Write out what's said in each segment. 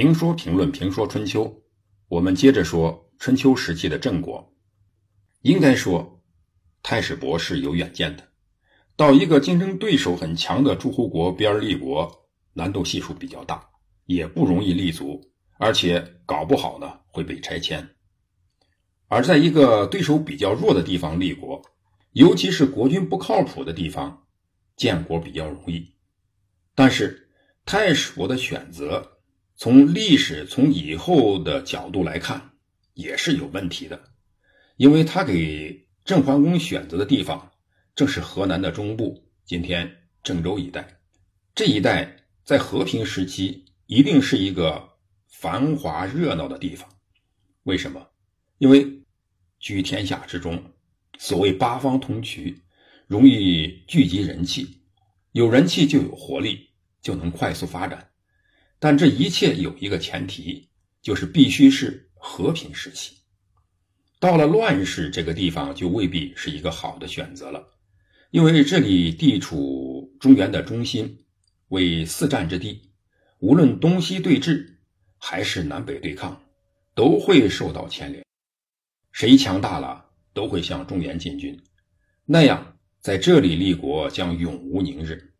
评说评论评说春秋，我们接着说春秋时期的郑国。应该说，太史博是有远见的。到一个竞争对手很强的诸侯国边立国，难度系数比较大，也不容易立足，而且搞不好呢会被拆迁。而在一个对手比较弱的地方立国，尤其是国君不靠谱的地方，建国比较容易。但是太史博的选择。从历史、从以后的角度来看，也是有问题的，因为他给郑桓公选择的地方正是河南的中部，今天郑州一带。这一带在和平时期一定是一个繁华热闹的地方。为什么？因为居天下之中，所谓八方通衢，容易聚集人气，有人气就有活力，就能快速发展。但这一切有一个前提，就是必须是和平时期。到了乱世，这个地方就未必是一个好的选择了，因为这里地处中原的中心，为四战之地，无论东西对峙还是南北对抗，都会受到牵连。谁强大了，都会向中原进军，那样在这里立国将永无宁日，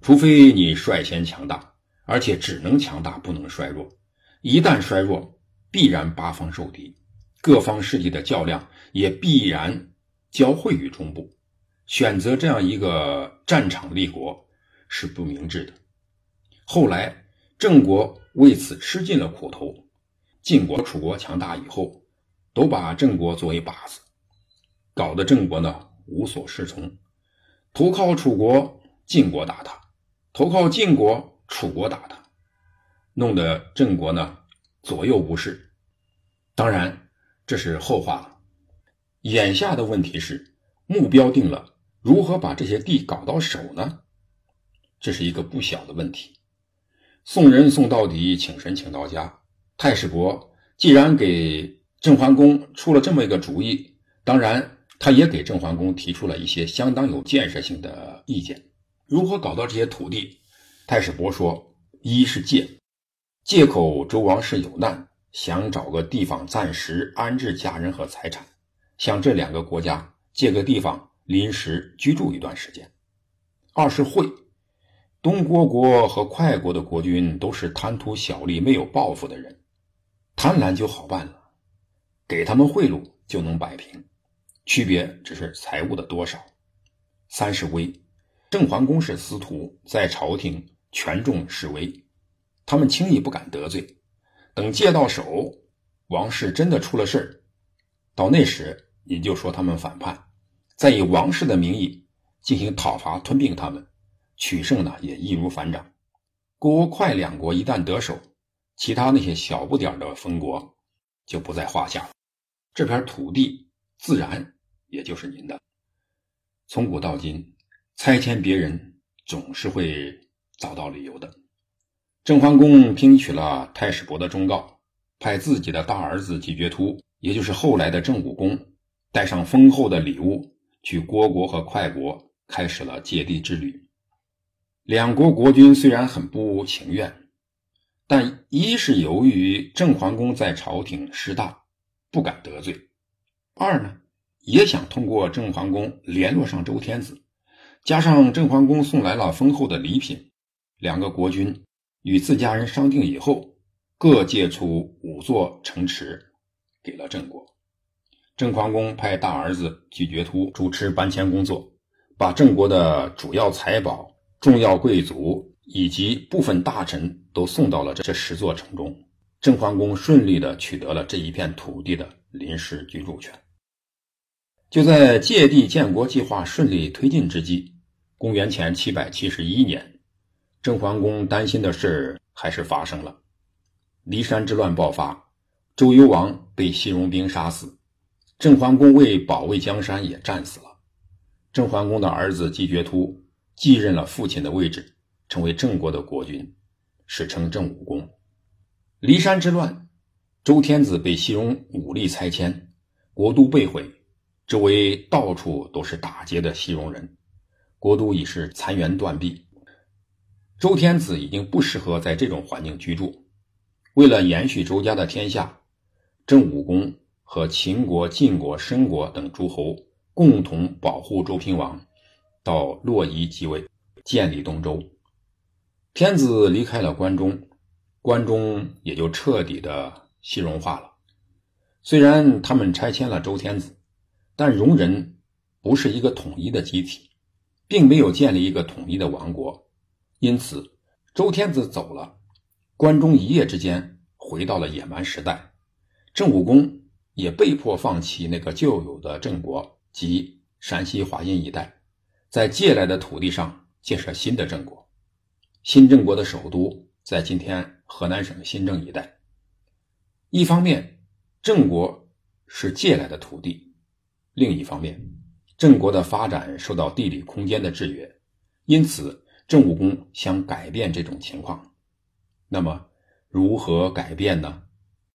除非你率先强大。而且只能强大，不能衰弱。一旦衰弱，必然八方受敌，各方势力的较量也必然交汇于中部。选择这样一个战场立国是不明智的。后来郑国为此吃尽了苦头，晋国、楚国强大以后，都把郑国作为靶子，搞得郑国呢无所适从。投靠楚国，晋国打他；投靠晋国。楚国打他，弄得郑国呢左右不是。当然这是后话了。眼下的问题是，目标定了，如何把这些地搞到手呢？这是一个不小的问题。送人送到底，请神请到家。太史伯既然给郑桓公出了这么一个主意，当然他也给郑桓公提出了一些相当有建设性的意见。如何搞到这些土地？太史伯说：“一是借，借口周王室有难，想找个地方暂时安置家人和财产，向这两个国家借个地方临时居住一段时间。二是贿，东郭国和快国的国君都是贪图小利、没有抱负的人，贪婪就好办了，给他们贿赂就能摆平，区别只是财物的多少。三是威，郑桓公是司徒，在朝廷。”权重示威，他们轻易不敢得罪。等借到手，王室真的出了事，到那时你就说他们反叛，再以王室的名义进行讨伐吞并他们，取胜呢也易如反掌。郭快两国一旦得手，其他那些小不点的封国就不在话下。这片土地自然也就是您的。从古到今，拆迁别人总是会。找到理由的，郑桓公听取了太史伯的忠告，派自己的大儿子季觉突，也就是后来的郑武公，带上丰厚的礼物去虢国和快国，开始了借地之旅。两国国君虽然很不情愿，但一是由于郑桓公在朝廷势大，不敢得罪；二呢，也想通过郑桓公联络上周天子，加上郑桓公送来了丰厚的礼品。两个国君与自家人商定以后，各借出五座城池给了郑国。郑桓公派大儿子季觉突主持搬迁工作，把郑国的主要财宝、重要贵族以及部分大臣都送到了这十座城中。郑桓公顺利的取得了这一片土地的临时居住权。就在借地建国计划顺利推进之际，公元前七百七十一年。郑桓公担心的事还是发生了，骊山之乱爆发，周幽王被西戎兵杀死，郑桓公为保卫江山也战死了。郑桓公的儿子季觉突继任了父亲的位置，成为郑国的国君，史称郑武公。骊山之乱，周天子被西戎武力拆迁，国都被毁，周围到处都是打劫的西戎人，国都已是残垣断壁。周天子已经不适合在这种环境居住，为了延续周家的天下，郑武公和秦国、晋国、申国等诸侯共同保护周平王，到洛邑即位，建立东周。天子离开了关中，关中也就彻底的西戎化了。虽然他们拆迁了周天子，但戎人不是一个统一的集体，并没有建立一个统一的王国，因此周天子走了。关中一夜之间回到了野蛮时代，郑武公也被迫放弃那个旧有的郑国及山西华阴一带，在借来的土地上建设新的郑国。新郑国的首都在今天河南省新郑一带。一方面，郑国是借来的土地；另一方面，郑国的发展受到地理空间的制约，因此正武公想改变这种情况。那么，如何改变呢？